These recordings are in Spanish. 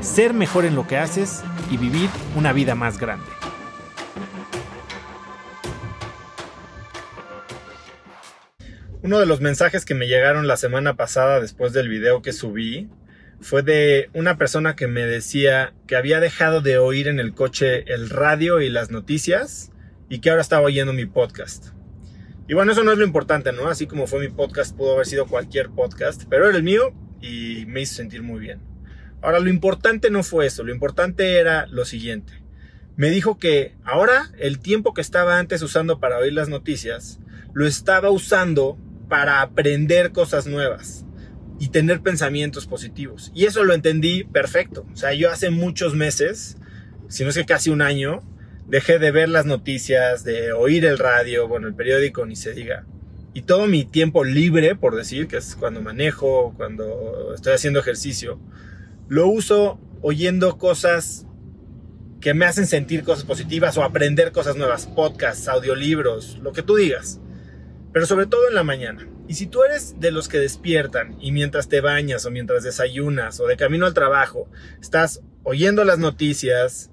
ser mejor en lo que haces y vivir una vida más grande. Uno de los mensajes que me llegaron la semana pasada después del video que subí fue de una persona que me decía que había dejado de oír en el coche el radio y las noticias y que ahora estaba oyendo mi podcast. Y bueno, eso no es lo importante, ¿no? Así como fue mi podcast, pudo haber sido cualquier podcast, pero era el mío y me hizo sentir muy bien. Ahora, lo importante no fue eso, lo importante era lo siguiente. Me dijo que ahora el tiempo que estaba antes usando para oír las noticias, lo estaba usando para aprender cosas nuevas y tener pensamientos positivos. Y eso lo entendí perfecto. O sea, yo hace muchos meses, si no es que casi un año, dejé de ver las noticias, de oír el radio, bueno, el periódico ni se diga. Y todo mi tiempo libre, por decir, que es cuando manejo, cuando estoy haciendo ejercicio, lo uso oyendo cosas que me hacen sentir cosas positivas o aprender cosas nuevas, podcasts, audiolibros, lo que tú digas. Pero sobre todo en la mañana. Y si tú eres de los que despiertan y mientras te bañas o mientras desayunas o de camino al trabajo, estás oyendo las noticias,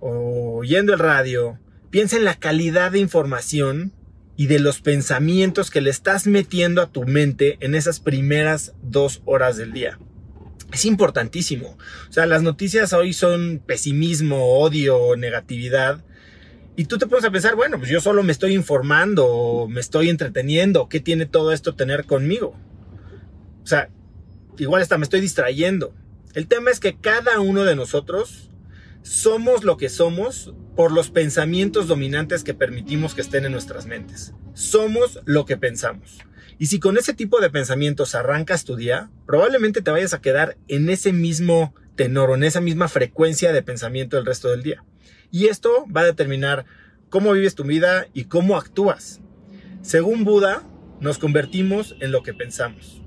oyendo el radio, piensa en la calidad de información y de los pensamientos que le estás metiendo a tu mente en esas primeras dos horas del día. Es importantísimo. O sea, las noticias hoy son pesimismo, odio, negatividad. Y tú te pones a pensar, bueno, pues yo solo me estoy informando, me estoy entreteniendo, ¿qué tiene todo esto tener conmigo? O sea, igual hasta me estoy distrayendo. El tema es que cada uno de nosotros somos lo que somos por los pensamientos dominantes que permitimos que estén en nuestras mentes. Somos lo que pensamos. Y si con ese tipo de pensamientos arrancas tu día, probablemente te vayas a quedar en ese mismo tenor o en esa misma frecuencia de pensamiento el resto del día. Y esto va a determinar cómo vives tu vida y cómo actúas. Según Buda, nos convertimos en lo que pensamos.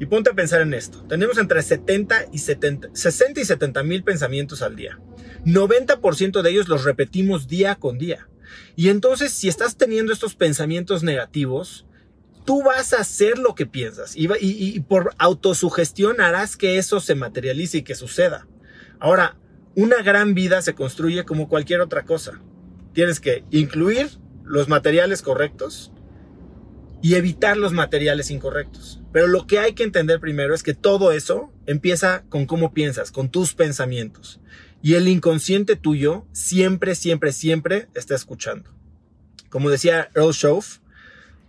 Y ponte a pensar en esto. Tenemos entre 70 y 70, 60 y 70 mil pensamientos al día. 90% de ellos los repetimos día con día. Y entonces, si estás teniendo estos pensamientos negativos, tú vas a hacer lo que piensas y, por autosugestión harás que eso se materialice y que suceda. Ahora, una gran vida se construye como cualquier otra cosa. Tienes que incluir los materiales correctos y evitar los materiales incorrectos. Pero lo que hay que entender primero es que todo eso empieza con cómo piensas, con tus pensamientos. Y el inconsciente tuyo siempre, siempre, siempre está escuchando. Como decía Earl Shove,